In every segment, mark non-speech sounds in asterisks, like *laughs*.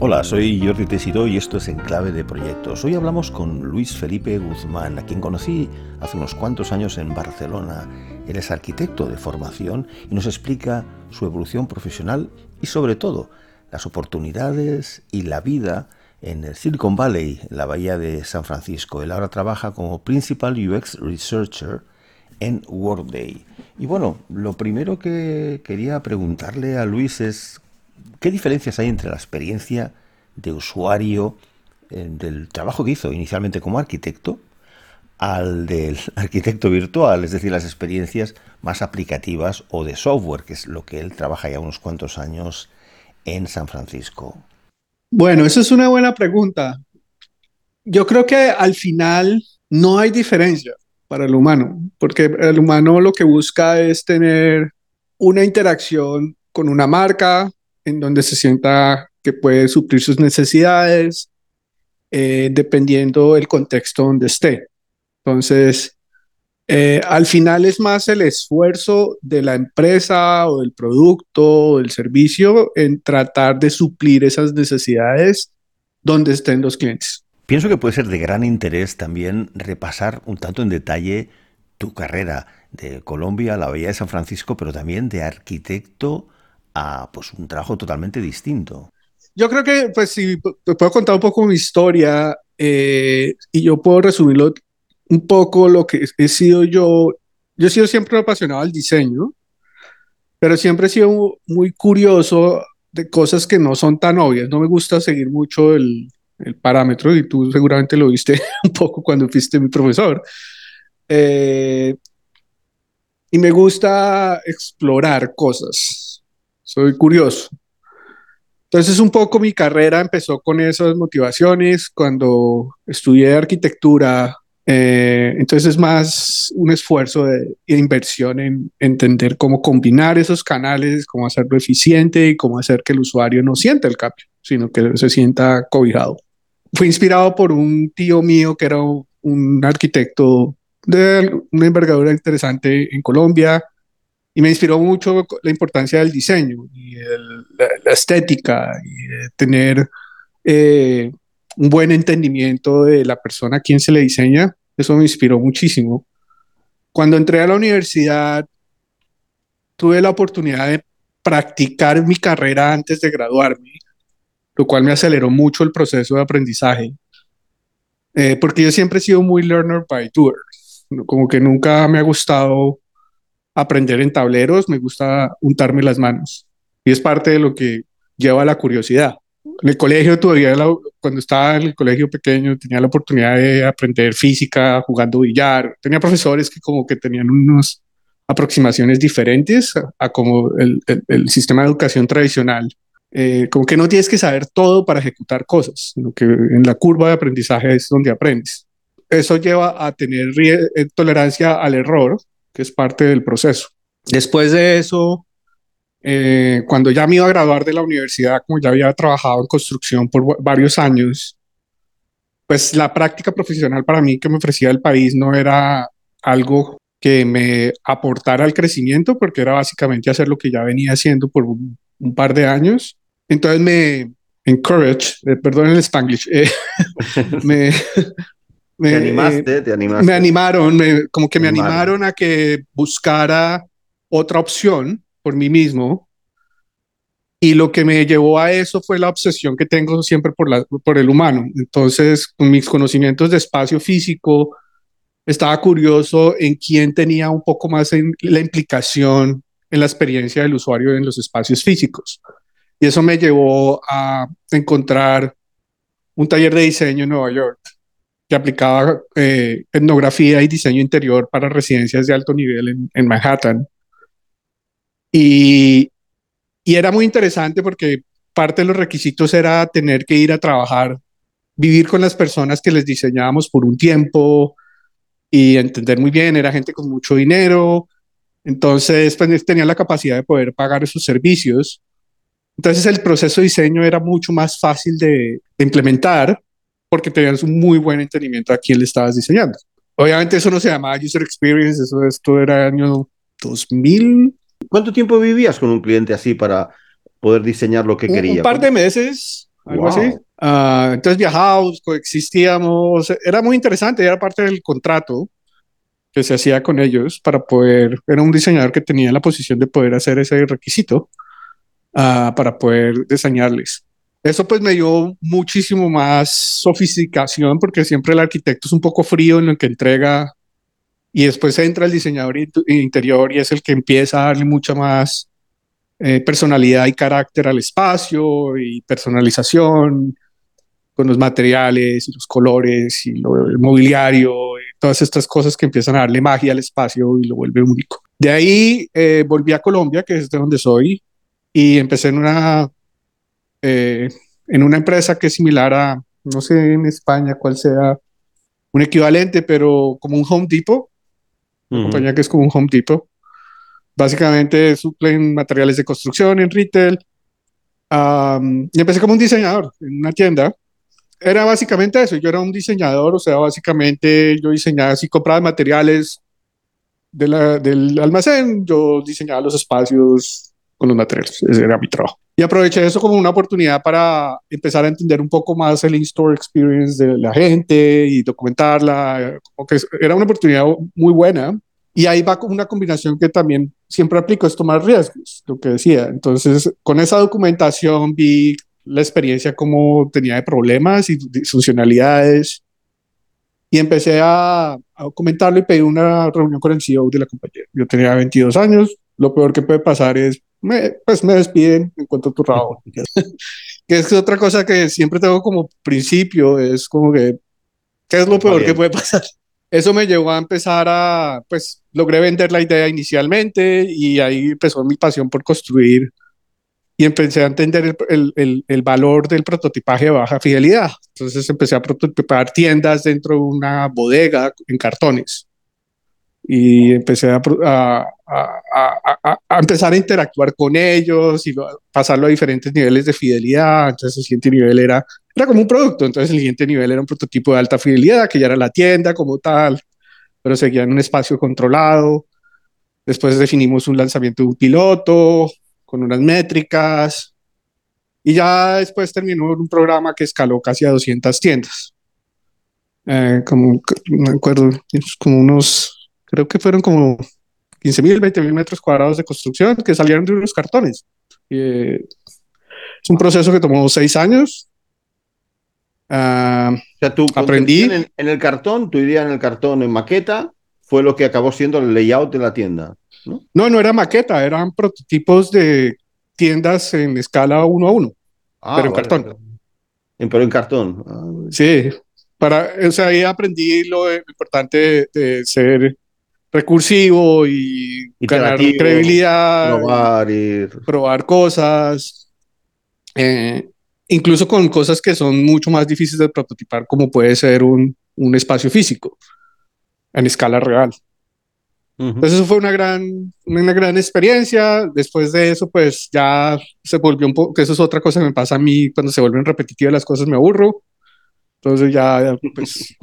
Hola, soy Jordi Tesiro y esto es En Clave de Proyectos. Hoy hablamos con Luis Felipe Guzmán, a quien conocí hace unos cuantos años en Barcelona. Él es arquitecto de formación y nos explica su evolución profesional y sobre todo las oportunidades y la vida en el Silicon Valley, en la bahía de San Francisco. Él ahora trabaja como Principal UX Researcher en Workday. Y bueno, lo primero que quería preguntarle a Luis es ¿Qué diferencias hay entre la experiencia de usuario eh, del trabajo que hizo inicialmente como arquitecto al del *laughs* arquitecto virtual, es decir, las experiencias más aplicativas o de software, que es lo que él trabaja ya unos cuantos años en San Francisco? Bueno, esa es una buena pregunta. Yo creo que al final no hay diferencia para el humano, porque el humano lo que busca es tener una interacción con una marca, en donde se sienta que puede suplir sus necesidades, eh, dependiendo del contexto donde esté. Entonces, eh, al final es más el esfuerzo de la empresa o del producto o del servicio en tratar de suplir esas necesidades donde estén los clientes. Pienso que puede ser de gran interés también repasar un tanto en detalle tu carrera de Colombia a la Bahía de San Francisco, pero también de arquitecto pues un trabajo totalmente distinto. Yo creo que, pues, si te puedo contar un poco mi historia eh, y yo puedo resumirlo un poco lo que he sido yo. Yo he sido siempre apasionado al diseño, pero siempre he sido muy curioso de cosas que no son tan obvias. No me gusta seguir mucho el, el parámetro y tú seguramente lo viste *laughs* un poco cuando fuiste mi profesor. Eh, y me gusta explorar cosas soy curioso. Entonces un poco mi carrera empezó con esas motivaciones cuando estudié arquitectura. Eh, entonces es más un esfuerzo de, inversión en entender cómo combinar esos canales, cómo hacerlo eficiente y cómo hacer que el usuario no sienta el cambio, sino que se sienta cobijado. Fui inspirado por un tío mío que era un arquitecto de una envergadura interesante en Colombia, y me inspiró mucho la importancia del diseño y la, estética y tener eh, un buen entendimiento de la persona a quien se le diseña. Eso me inspiró muchísimo. Cuando entré a la universidad, tuve la oportunidad de practicar mi carrera antes de graduarme, lo cual me aceleró mucho el proceso de aprendizaje. Eh, porque yo siempre he sido muy learner by doer, como que nunca me ha gustado aprender en tableros, me gusta untarme las manos. Y es parte de lo que lleva a la curiosidad. En el colegio todavía, cuando estaba en el colegio pequeño, tenía la oportunidad de aprender física jugando billar. Tenía profesores que como que tenían unas aproximaciones diferentes a, como el, el, sistema de educación tradicional. Eh, como que no tienes que saber todo para ejecutar cosas, sino que en la curva de aprendizaje es donde aprendes. Eso lleva a tener eh, tolerancia al error que es parte del proceso. Después de eso, eh, cuando ya me iba a graduar de la universidad, como ya había trabajado en construcción por varios años, pues la práctica profesional para mí que me ofrecía el país no era algo que me aportara al crecimiento, porque era básicamente hacer lo que ya venía haciendo por un, par de años. Entonces me encourage, eh, perdón el spanglish, eh, *laughs* me, me, animaste, te animaste. Me animaron, como que me animaron a que buscara otra opción por mí mismo. Y lo que me llevó a eso fue la obsesión que tengo siempre por, la, por el humano. Entonces, con mis conocimientos de espacio físico, estaba curioso en quién tenía un poco más en la implicación en la experiencia del usuario en los espacios físicos. Y eso me llevó a encontrar un taller de diseño en Nueva York que aplicaba eh, etnografía y diseño interior para residencias de alto nivel en, Manhattan. Y, y, era muy interesante porque parte de los requisitos era tener que ir a trabajar, vivir con las personas que les diseñábamos por un tiempo y entender muy bien, era gente con mucho dinero, entonces pues, tenía la capacidad de poder pagar esos servicios. Entonces el proceso de diseño era mucho más fácil de implementar porque tenías un muy buen entendimiento a quién le estabas diseñando. Obviamente eso no se llamaba User Experience, eso esto era año 2000. ¿Cuánto tiempo vivías con un cliente así para poder diseñar lo que quería? Un par de meses. algo así. Ah, entonces viajábamos, coexistíamos, era muy interesante, era parte del contrato que se hacía con ellos para poder, era un diseñador que tenía la posición de poder hacer ese requisito uh, para poder diseñarles. Eso pues me dio muchísimo más sofisticación porque siempre el arquitecto es un poco frío en lo que entrega y después entra el diseñador interior y es el que empieza a darle mucha más eh, personalidad y carácter al espacio y personalización con los materiales y los colores y lo, el mobiliario y todas estas cosas que empiezan a darle magia al espacio y lo vuelve único. De ahí eh, volví a Colombia, que es de donde soy, y empecé en una, eh, en una empresa que es similar a, no sé en España cuál sea un equivalente, pero como un Home Depot, una compañía que es como un Home Depot. Básicamente suplen materiales de construcción en retail. y empecé como un diseñador en una tienda. Era básicamente eso, yo era un diseñador, o sea, básicamente yo diseñaba, así compraba materiales de la, del almacén, yo diseñaba los espacios con los materiales, ese era mi trabajo. Y aproveché eso como una oportunidad para empezar a entender un poco más el in-store experience de la gente y documentarla, como que era una oportunidad muy buena. Y ahí va con una combinación que también siempre aplico, es tomar riesgos, lo que decía. Entonces, con esa documentación vi la experiencia como tenía de problemas y funcionalidades y empecé a, a comentarlo y pedí una reunión con el CEO de la compañía. Yo tenía 22 años, lo peor que puede pasar es me, pues me despiden en cuanto a tu trabajo. *laughs* que es otra cosa que siempre tengo como principio, es como que, ¿qué es lo peor que puede pasar? *laughs* Eso me llevó a empezar a, pues logré vender la idea inicialmente y ahí empezó mi pasión por construir y empecé a entender el, el, el, valor del prototipaje de baja fidelidad. Entonces empecé a prototipar tiendas dentro de una bodega en cartones y empecé a, a, a, a, empezar a interactuar con ellos y pasarlo a diferentes niveles de fidelidad. Entonces el siguiente nivel era, era como un producto, entonces el siguiente nivel era un prototipo de alta fidelidad, que ya era la tienda como tal, pero seguía en un espacio controlado. Después definimos un lanzamiento de un piloto con unas métricas y ya después terminó un programa que escaló casi a 200 tiendas. Eh, como, me acuerdo, como unos creo que fueron como 15 mil, 20 mil metros cuadrados de construcción que salieron de unos cartones. Eh, es un proceso que tomó seis años. Uh, o sea, tú aprendí en, en, el cartón, tu idea en el cartón en maqueta fue lo que acabó siendo el layout de la tienda. No, no, no era maqueta, eran prototipos de tiendas en escala uno a uno, ah, pero en vale, cartón. En, pero en cartón. Ah, sí, para, o sea, ahí aprendí lo importante de, de ser recursivo y ganar credibilidad, probar, probar cosas, eh, incluso con cosas que son mucho más difíciles de prototipar, como puede ser un, un espacio físico en escala real. Uh -huh. Entonces eso fue una gran, una gran experiencia. Después de eso, pues ya se volvió un poco, que eso es otra cosa que me pasa a mí cuando se vuelven repetitivas las cosas, me aburro. Entonces ya, pues,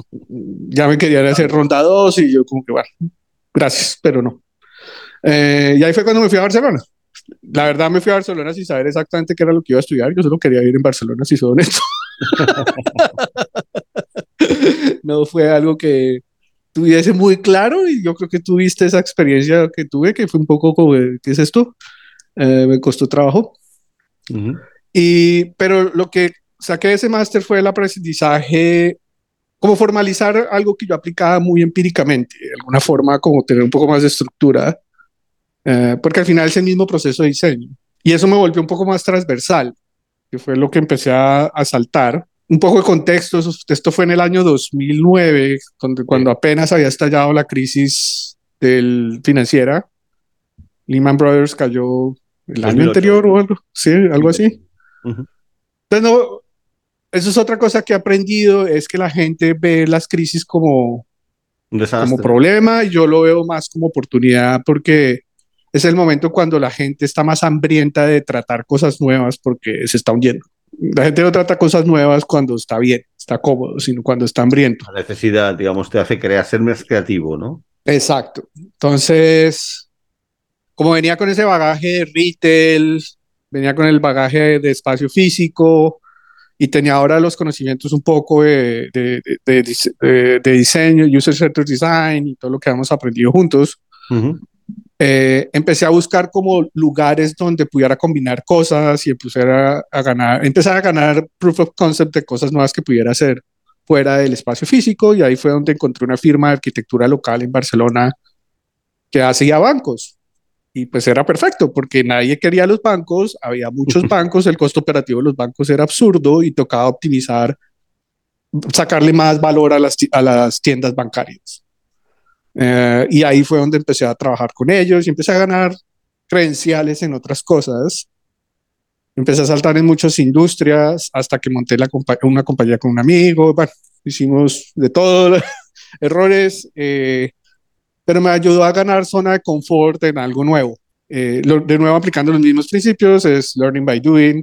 ya me querían hacer ronda 2 y yo como que, bueno, gracias, pero no. Eh, y ahí fue cuando me fui a Barcelona. La verdad me fui a Barcelona sin saber exactamente qué era lo que iba a estudiar. Yo solo quería ir en Barcelona, si soy honesto. *laughs* no fue algo que tuviese muy claro y yo creo que tuviste esa experiencia que tuve, que fue un poco como, ¿qué es esto? Eh, me costó trabajo. Uh -huh. y, pero lo que saqué de ese máster fue el aprendizaje como formalizar algo que yo aplicaba muy empíricamente, de alguna forma como tener un poco más de estructura, eh, porque al final es el mismo proceso de diseño. Y eso me volvió un poco más transversal, que fue lo que empecé a, a saltar. Un poco de contexto, esto fue en el año 2009, cuando, cuando apenas había estallado la crisis del financiera. Lehman Brothers cayó el 2008. año anterior o algo, sí, algo así. Uh -huh. Entonces, no, eso es otra cosa que he aprendido, es que la gente ve las crisis como, como problema y yo lo veo más como oportunidad porque es el momento cuando la gente está más hambrienta de tratar cosas nuevas porque se está hundiendo. La gente no trata cosas nuevas cuando está bien, está cómodo, sino cuando está hambriento. La necesidad, digamos, te hace crear, ser más creativo, ¿no? Exacto. Entonces, como venía con ese bagaje de retail, venía con el bagaje de espacio físico, y tenía ahora los conocimientos un poco de, de, de, de diseño, user-centered design y todo lo que hemos aprendido juntos, eh, empecé a buscar como lugares donde pudiera combinar cosas y empezar a, a, ganar, empezar a ganar proof of concept de cosas nuevas que pudiera hacer fuera del espacio físico y ahí fue donde encontré una firma de arquitectura local en Barcelona que hacía bancos y pues era perfecto porque nadie quería los bancos, había muchos *laughs* bancos, el costo operativo de los bancos era absurdo y tocaba optimizar, sacarle más valor a las, a las tiendas bancarias. Eh, y ahí fue donde empecé a trabajar con ellos y empecé a ganar credenciales en otras cosas. Empecé a saltar en muchas industrias hasta que monté la una compañía con un amigo. Bueno, hicimos de todo, *laughs* errores, eh, pero me ayudó a ganar zona de confort en algo nuevo. Eh, de nuevo aplicando los mismos principios, es learning by doing.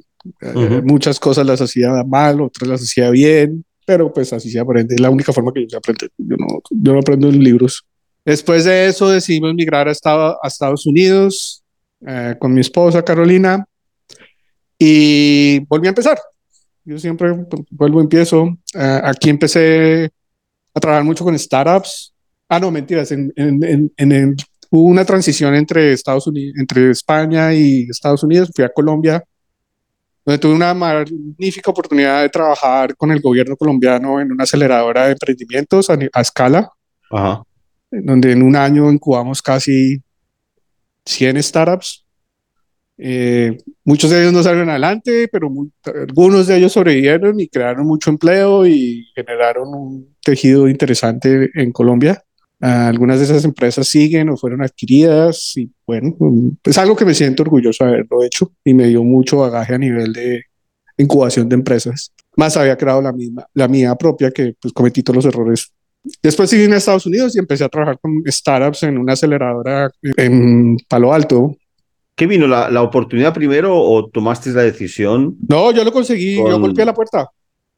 muchas cosas las hacía mal, otras las hacía bien, pero pues así se aprende. Es la única forma que yo se aprende. Yo no, yo no aprendo en libros. Después de eso decidimos migrar a, Estados Unidos eh, con mi esposa Carolina y volví a empezar. Yo siempre vuelvo, empiezo. Eh, aquí empecé a trabajar mucho con startups. Ah, no, mentiras. En, en, hubo una transición entre Estados Unidos, entre España y Estados Unidos. Fui a Colombia, donde tuve una magnífica oportunidad de trabajar con el gobierno colombiano en una aceleradora de emprendimientos a, a escala. Ajá donde en un año incubamos casi 100 startups. Eh, muchos de ellos no salieron adelante, pero algunos de ellos sobrevivieron y crearon mucho empleo y generaron un tejido interesante en Colombia. Ah, algunas de esas empresas siguen o fueron adquiridas y bueno, es algo que me siento orgulloso de haberlo hecho y me dio mucho bagaje a nivel de incubación de empresas. Más había creado la misma, la mía propia que pues cometí todos los errores Después seguí en Estados Unidos y empecé a trabajar con startups en una aceleradora en Palo Alto. ¿Qué vino? ¿La, oportunidad primero o tomaste la decisión? No, yo lo conseguí, yo golpeé la puerta.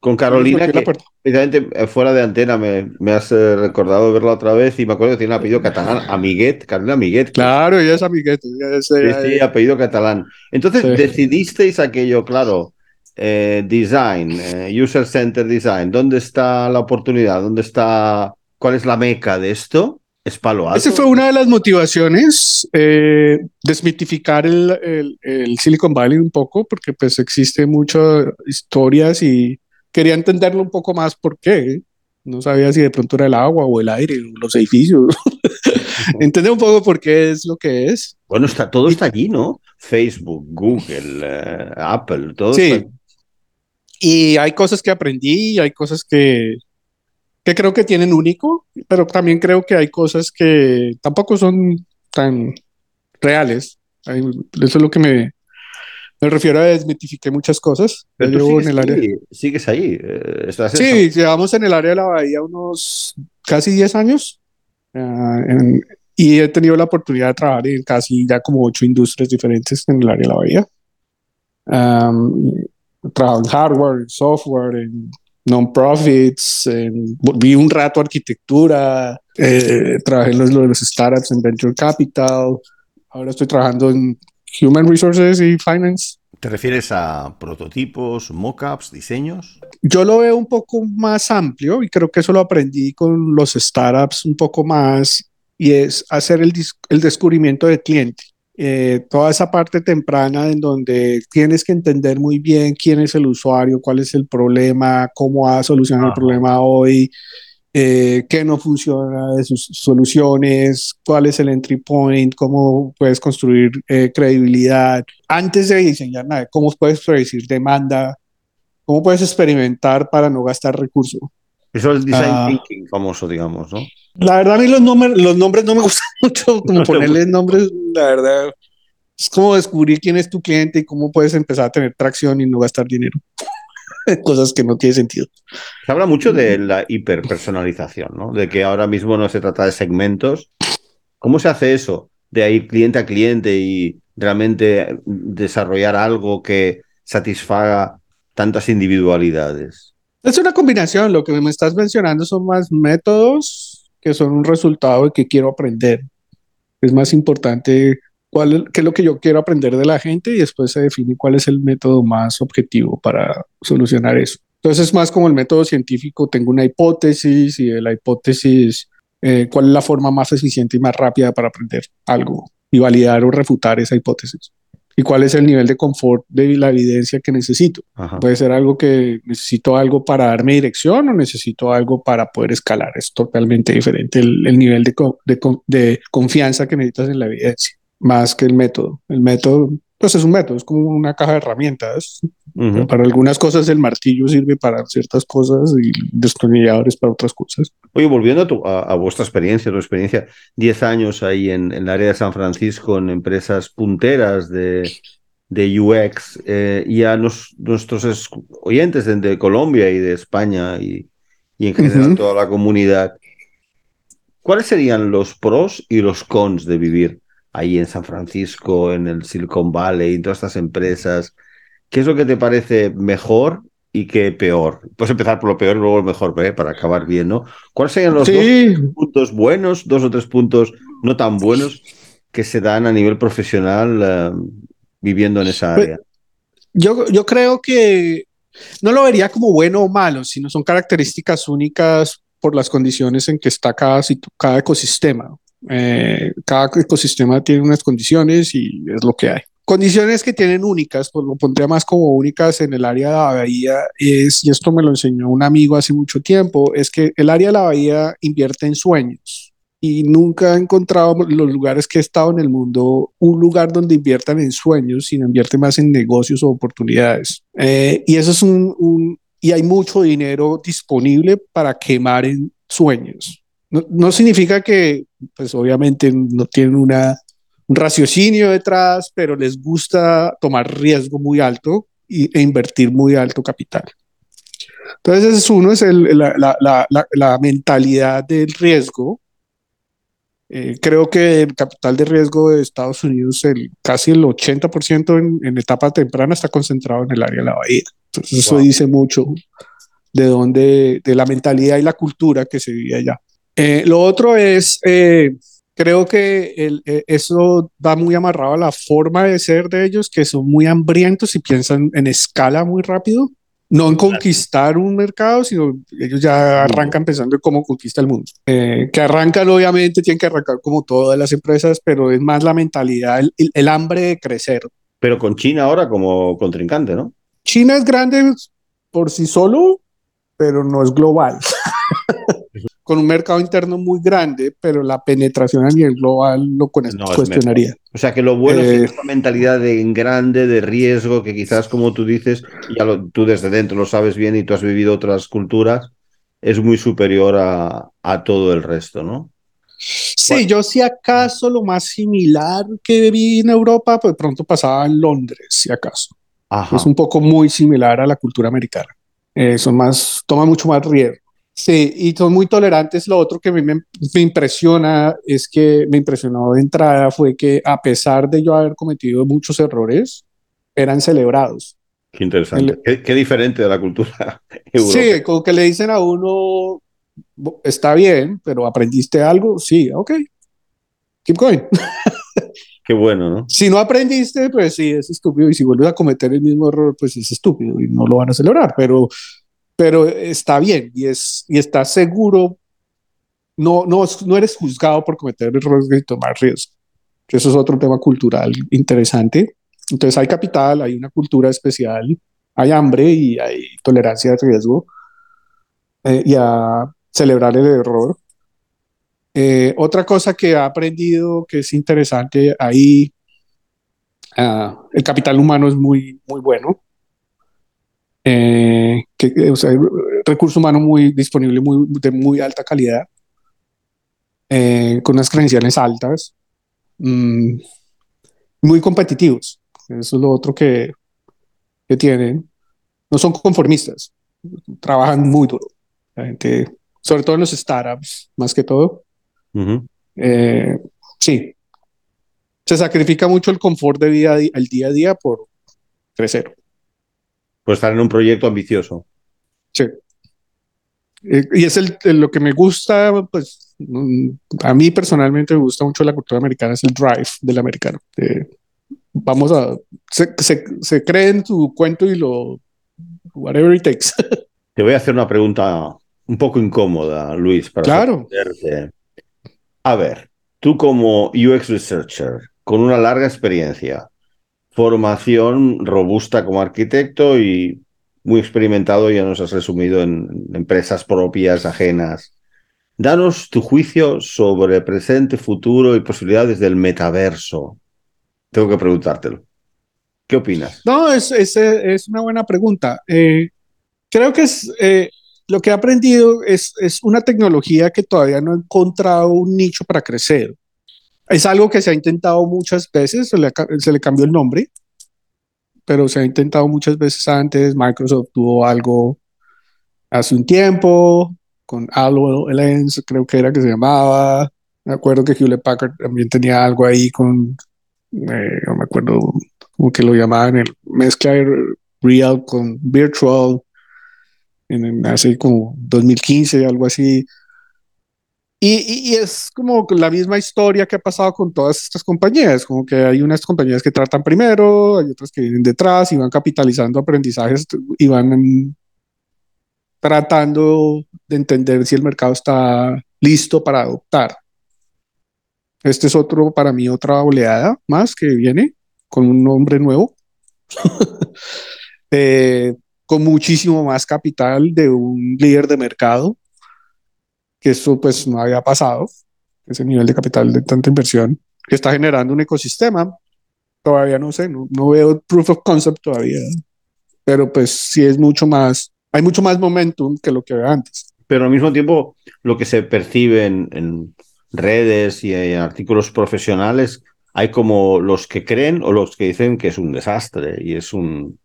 Con Carolina, que precisamente eh, fuera de antena me, me has eh, recordado verla otra vez y me acuerdo que tiene un apellido catalán, Amiguet, Carolina Amiguet. Claro, ella es Amiguet. sí, sí, apellido catalán. Entonces decidisteis aquello, claro, eh, design, eh, User Center Design, ¿dónde está la oportunidad? ¿Dónde está, cuál es la meca de esto? Es palo alto. Esa fue una de las motivaciones, eh, desmitificar el, el, Silicon Valley un poco, porque pues existe muchas historias y quería entenderlo un poco más por qué. No sabía si de pronto era el agua o el aire, o los edificios. *laughs* Entender un poco por qué es lo que es. Bueno, está, todo está allí, ¿no? Facebook, Google, Apple, todo sí. Y hay cosas que aprendí hay cosas que, que creo que tienen único, pero también creo que hay cosas que tampoco son tan reales. Eso es lo que me, me refiero a desmitificar muchas cosas. Pero sigues, en el área. sigues ahí. Eh, sí, llevamos en el área de la bahía unos casi 10 años ah, y he tenido la oportunidad de trabajar en casi ya como ocho industrias diferentes en el área de la bahía trabajo en hardware, en software, en non-profits, vi un rato arquitectura, eh, trabajé en los, los startups, en venture capital, ahora estoy trabajando en human resources y finance. ¿Te refieres a prototipos, mockups, diseños? Yo lo veo un poco más amplio y creo que eso lo aprendí con los startups un poco más y es hacer el, el descubrimiento del cliente. Eh, toda esa parte temprana en donde tienes que entender muy bien quién es el usuario, cuál es el problema, cómo va a solucionar el problema hoy, eh, qué no funciona de sus soluciones, cuál es el entry point, cómo puedes construir eh, credibilidad. Antes de diseñar nada, cómo puedes predecir demanda, cómo puedes experimentar para no gastar recursos. Eso es design ah. thinking famoso, digamos, ¿no? La verdad, a mí los, nombres, los nombres no me *laughs* gustan mucho, como ponerles nombres, la verdad. Es como descubrir quién es tu cliente y cómo puedes empezar a tener tracción y no gastar dinero. *laughs* Cosas que no tienen sentido. Se habla mucho de la hiperpersonalización, ¿no? De que ahora mismo no se trata de segmentos. ¿Cómo se hace eso? De ir cliente a cliente y realmente desarrollar algo que satisfaga tantas individualidades. Es una combinación. Lo que me estás mencionando son más métodos que son un resultado de que quiero aprender. Es más importante cuál, qué es lo que yo quiero aprender de la gente y después se define cuál es el método más objetivo para solucionar eso. Entonces es más como el método científico, tengo una hipótesis y de la hipótesis, eh, cuál es la forma más eficiente y más rápida para aprender algo y validar o refutar esa hipótesis y cuál es el nivel de confort de la evidencia que necesito. Puede ser algo que necesito algo para darme dirección o necesito algo para poder escalar. Es totalmente diferente el, nivel de, de, confianza que necesitas en la evidencia, más que el método. El método, pues es un método, es como una caja de herramientas. Para algunas cosas el martillo sirve para ciertas cosas y destornilladores para otras cosas. Oye, volviendo a, vuestra experiencia, tu experiencia, 10 años ahí en, el área de San Francisco, en empresas punteras de, de UX, eh, y a nuestros oyentes de, Colombia y de España y, y en general toda la comunidad, ¿cuáles serían los pros y los cons de vivir ahí en San Francisco, en el Silicon Valley, en todas estas empresas? ¿Qué es lo que te parece mejor y qué peor? Puedes empezar por lo peor y luego lo mejor, ¿eh? para acabar bien, ¿no? ¿Cuáles serían los dos puntos buenos, dos o tres puntos no tan buenos que se dan a nivel profesional eh, viviendo en esa pues, área? Yo, yo creo que no lo vería como bueno o malo, sino son características únicas por las condiciones en que está cada, cada ecosistema. Eh, cada ecosistema tiene unas condiciones y es lo que hay. Condiciones que tienen únicas, pues lo pondría más como únicas en el área de la bahía, es, y esto me lo enseñó un amigo hace mucho tiempo, es que el área de la bahía invierte en sueños y nunca he encontrado los lugares que he estado en el mundo un lugar donde inviertan en sueños, sino invierte más en negocios o oportunidades. Eh, y eso es un, un, y hay mucho dinero disponible para quemar en sueños. No, no significa que, pues obviamente no tienen una un raciocinio detrás, pero les gusta tomar riesgo muy alto y, e invertir muy alto capital. Entonces, uno es el, la, la, la, la, mentalidad del riesgo. Eh, creo que el capital de riesgo de Estados Unidos, el, casi el 80% en, en, etapa temprana está concentrado en el área de la bahía. Entonces, eso dice mucho de dónde, de la mentalidad y la cultura que se vive allá. Eh, lo otro es eh, creo que el, eh, eso va muy amarrado a la forma de ser de ellos, que son muy hambrientos y piensan en escala muy rápido. No en conquistar un mercado, sino ellos ya arrancan pensando en cómo conquista el mundo. Eh, que arrancan, obviamente, tienen que arrancar como todas las empresas, pero es más la mentalidad, el, el hambre de crecer. Pero con China ahora como contrincante, ¿no? China es grande por sí solo, pero no es global. *laughs* con un mercado interno muy grande, pero la penetración a nivel global lo cuestionaría. O sea que lo bueno es eh, esta mentalidad de grande, de riesgo, que quizás como tú dices, ya tú desde dentro lo sabes bien y tú has vivido otras culturas, es muy superior a, a todo el resto, ¿no? Sí, yo si acaso lo más similar que vi en Europa, pues pronto pasaba en Londres, si acaso. Es un poco muy similar a la cultura americana. Eh, son más, toma mucho más riesgo. Sí, y son muy tolerantes. Lo otro que a mí me, impresiona es que me impresionó de entrada fue que a pesar de yo haber cometido muchos errores, eran celebrados. Qué interesante. qué, diferente de la cultura *laughs* europea. Sí, como que le dicen a uno, está bien, pero aprendiste algo, sí, ok, keep going. *laughs* Qué bueno, ¿no? Si no aprendiste, pues sí, es estúpido. Y si vuelves a cometer el mismo error, pues es estúpido y no lo van a celebrar. Pero pero está bien y, es, y está seguro, no, no, no eres juzgado por cometer errores y tomar riesgos. Eso es otro tema cultural interesante. Entonces hay capital, hay una cultura especial, hay hambre y hay tolerancia al riesgo eh, y a celebrar el error. Eh, otra cosa que he aprendido que es interesante ahí, uh, el capital humano es muy, muy bueno. Eh, que, o sea, recurso humano muy disponible, muy, de muy alta calidad, eh, con unas credenciales altas, mm, muy competitivos. Eso es lo otro que, que tienen. No son conformistas, trabajan muy duro. La gente, sobre todo en los startups, más que todo. Eh, sí. Se sacrifica mucho el confort de vida al día a día por crecer pues estar en un proyecto ambicioso. Sí. Y es el, lo que me gusta, pues, Mm, a mí personalmente me gusta mucho la cultura americana, es el drive del americano. vamos a, se, se, se cree en tu cuento y lo, whatever it takes. *laughs* Te voy a hacer una pregunta un poco incómoda, Luis, para claro. A ver, tú como UX Researcher, con una larga experiencia, formación robusta como arquitecto y muy experimentado, ya nos has resumido en empresas propias, ajenas. Danos tu juicio sobre presente, futuro y posibilidades del metaverso. Tengo que preguntártelo. ¿Qué opinas? No, es, es, es una buena pregunta. Eh, creo que es, eh, lo que he aprendido es, es una tecnología que todavía no ha encontrado un nicho para crecer. Es algo que se ha intentado muchas veces, se le, cambió el nombre, pero se ha intentado muchas veces antes. Microsoft tuvo algo hace un tiempo con HoloLens, creo que era que se llamaba. Me acuerdo que Hewlett Packard también tenía algo ahí con, eh, no me acuerdo como que lo llamaban el mezcla real con virtual en, hace como 2015, algo así. Y, y, es como la misma historia que ha pasado con todas estas compañías, como que hay unas compañías que tratan primero, hay otras que vienen detrás y van capitalizando aprendizajes y van tratando de entender si el mercado está listo para adoptar. Este es otro, para mí, otra oleada más que viene con un nombre nuevo, *laughs* eh, con muchísimo más capital de un líder de mercado que eso pues no había pasado, ese nivel de capital de tanta inversión, que está generando un ecosistema. Todavía no sé, no, no veo proof of concept todavía, pero pues sí es mucho más, hay mucho más momentum que lo que había antes. Pero al mismo tiempo, lo que se percibe en, en redes y en artículos profesionales, hay como los que creen o los que dicen que es un desastre y es un...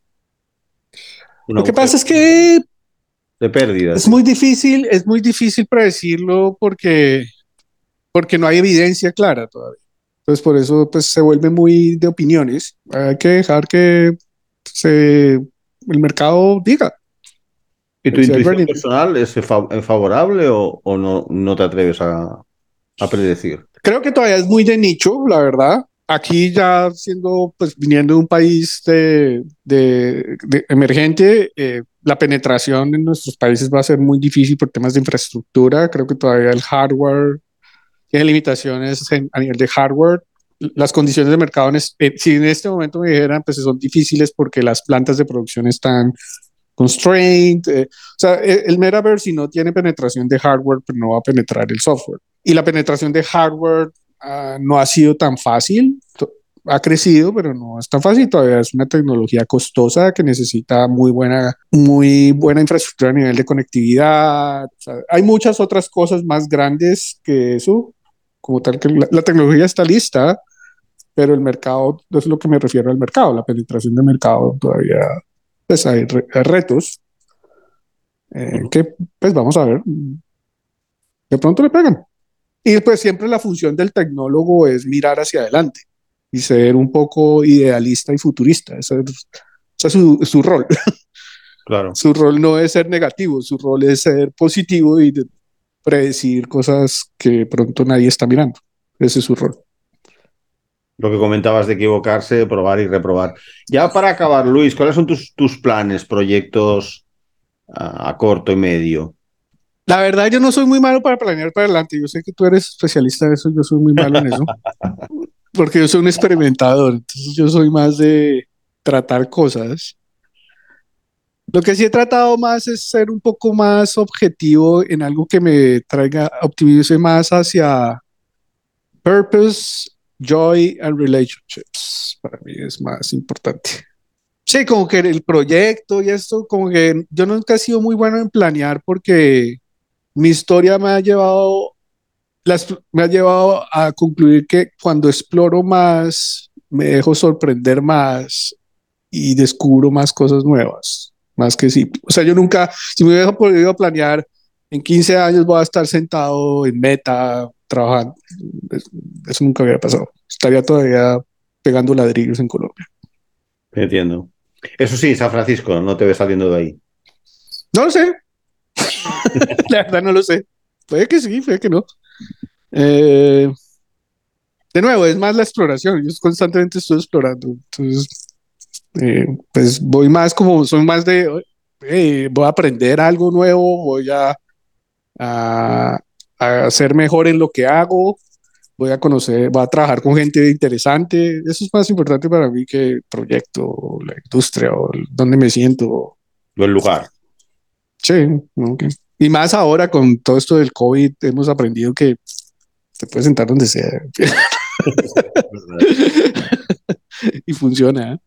Lo que pasa es que de pérdidas. Es muy difícil, es muy difícil predecirlo porque, porque no hay evidencia clara todavía. Entonces por eso pues, se vuelve muy de opiniones. Hay que dejar que se, el mercado diga. ¿Y tu intuición personal es favorable o, o no, no te atreves a, a predecir? Creo que todavía es muy de nicho, la verdad aquí ya siendo, pues viniendo de un país de, de, emergente, eh, la penetración en nuestros países va a ser muy difícil por temas de infraestructura. Creo que todavía el hardware tiene limitaciones a nivel de hardware. Las condiciones de mercado, en eh, si en este momento me dijeran, pues son difíciles porque las plantas de producción están constrained. Eh, o sea, el, el metaverse si no tiene penetración de hardware, pues no va a penetrar el software. Y la penetración de hardware Ah, no ha sido tan fácil, ha crecido, pero no es tan fácil todavía. Es una tecnología costosa que necesita muy buena, muy buena infraestructura a nivel de conectividad. hay muchas otras cosas más grandes que eso, como tal que la, tecnología está lista, pero el mercado, es lo que me refiero al mercado, la penetración del mercado todavía, pues hay, retos eh, que, pues vamos a ver, de pronto le pegan. Y pues siempre la función del tecnólogo es mirar hacia adelante y ser un poco idealista y futurista. Ese es, su, rol. *laughs* Claro. Su rol no es ser negativo, su rol es ser positivo y predecir cosas que pronto nadie está mirando. Ese es su rol. Lo que comentabas de equivocarse, probar y reprobar. Ya para acabar, Luis, ¿cuáles son tus, tus planes, proyectos a corto y medio? La verdad, yo no soy muy malo para planear para adelante. Yo sé que tú eres especialista en eso, yo soy muy malo en eso. *laughs* Porque yo soy un experimentador, entonces yo soy más de tratar cosas. Lo que sí he tratado más es ser un poco más objetivo en algo que me traiga, optimice más hacia purpose, joy and relationships. Para mí es más importante. Sí, como que el proyecto y esto, como que yo nunca he sido muy bueno en planear porque mi historia me ha llevado, las, me ha llevado a concluir que cuando exploro más, me dejo sorprender más y descubro más cosas nuevas, más que sí. O sea, yo nunca, si me hubiera podido planear, en 15 años voy a estar sentado en meta, trabajando. Eso nunca hubiera pasado. Estaría todavía pegando ladrillos en Colombia. Entiendo. Eso sí, San Francisco, no te ves saliendo de ahí. No lo sé, *laughs* la verdad no lo sé. Puede que sí, puede que no. Eh, de nuevo, es más la exploración. Yo constantemente estoy explorando. Entonces, eh, pues voy más como, soy más de, voy a aprender algo nuevo, voy a, a, a, ser mejor en lo que hago, voy a conocer, voy a trabajar con gente interesante. Eso es más importante para mí que el proyecto, la industria o donde me siento. O el lugar. Sí, okay. y más ahora con todo esto del COVID, hemos aprendido que te puedes sentar donde sea. *laughs* y funciona. ¿eh?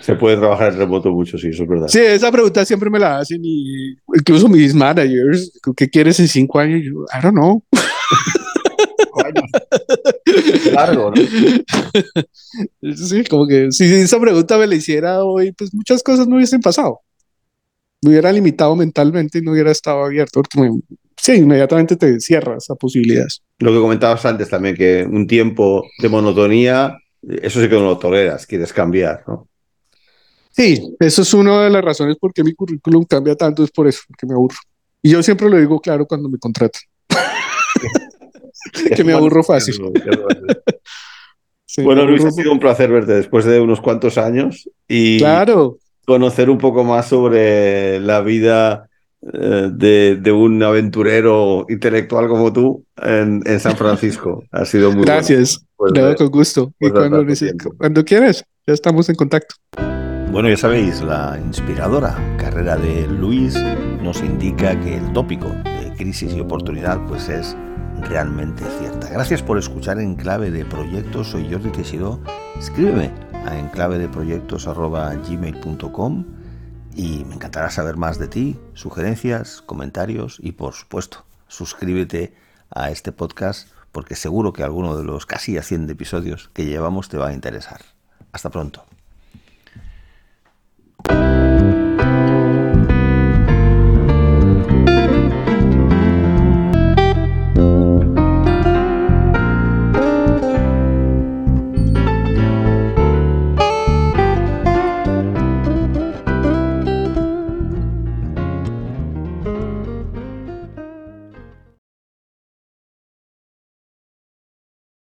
Se puede trabajar en remoto mucho, sí, eso es verdad. Sí, esa pregunta siempre me la hacen y incluso mis managers, ¿qué quieres en cinco años? Yo, I don't know. Largo, ¿no? *laughs* Sí, como que si esa pregunta me la hiciera hoy, pues muchas cosas no hubiesen pasado. Me hubiera limitado mentalmente y no hubiera estado abierto. sí, inmediatamente te cierras a posibilidades. Lo que comentabas antes también, que un tiempo de monotonía, eso sí que no lo toleras, quieres cambiar, ¿no? Sí, eso es una de las razones por qué mi currículum cambia tanto, es por eso, porque me aburro. Y yo siempre lo digo claro cuando me contratan. *laughs* que me aburro fácil. *laughs* bueno, Luis, ha sido un placer verte después de unos cuantos años y claro. Conocer un poco más sobre la vida eh, de, un aventurero intelectual como tú en, San Francisco. Ha sido muy Gracias. Bueno. con gusto. y cuando, cuando quieras, ya estamos en contacto. Bueno, ya sabéis, la inspiradora carrera de Luis nos indica que el tópico de crisis y oportunidad pues es realmente cierta. Gracias por escuchar En Clave de Proyectos. Soy Jordi Teixidó. Escríbeme a enclavedeproyectos.gmail.com y me encantará saber más de ti, sugerencias, comentarios y por supuesto, suscríbete a este podcast porque seguro que alguno de los casi a 100 episodios que llevamos te va a interesar. Hasta pronto.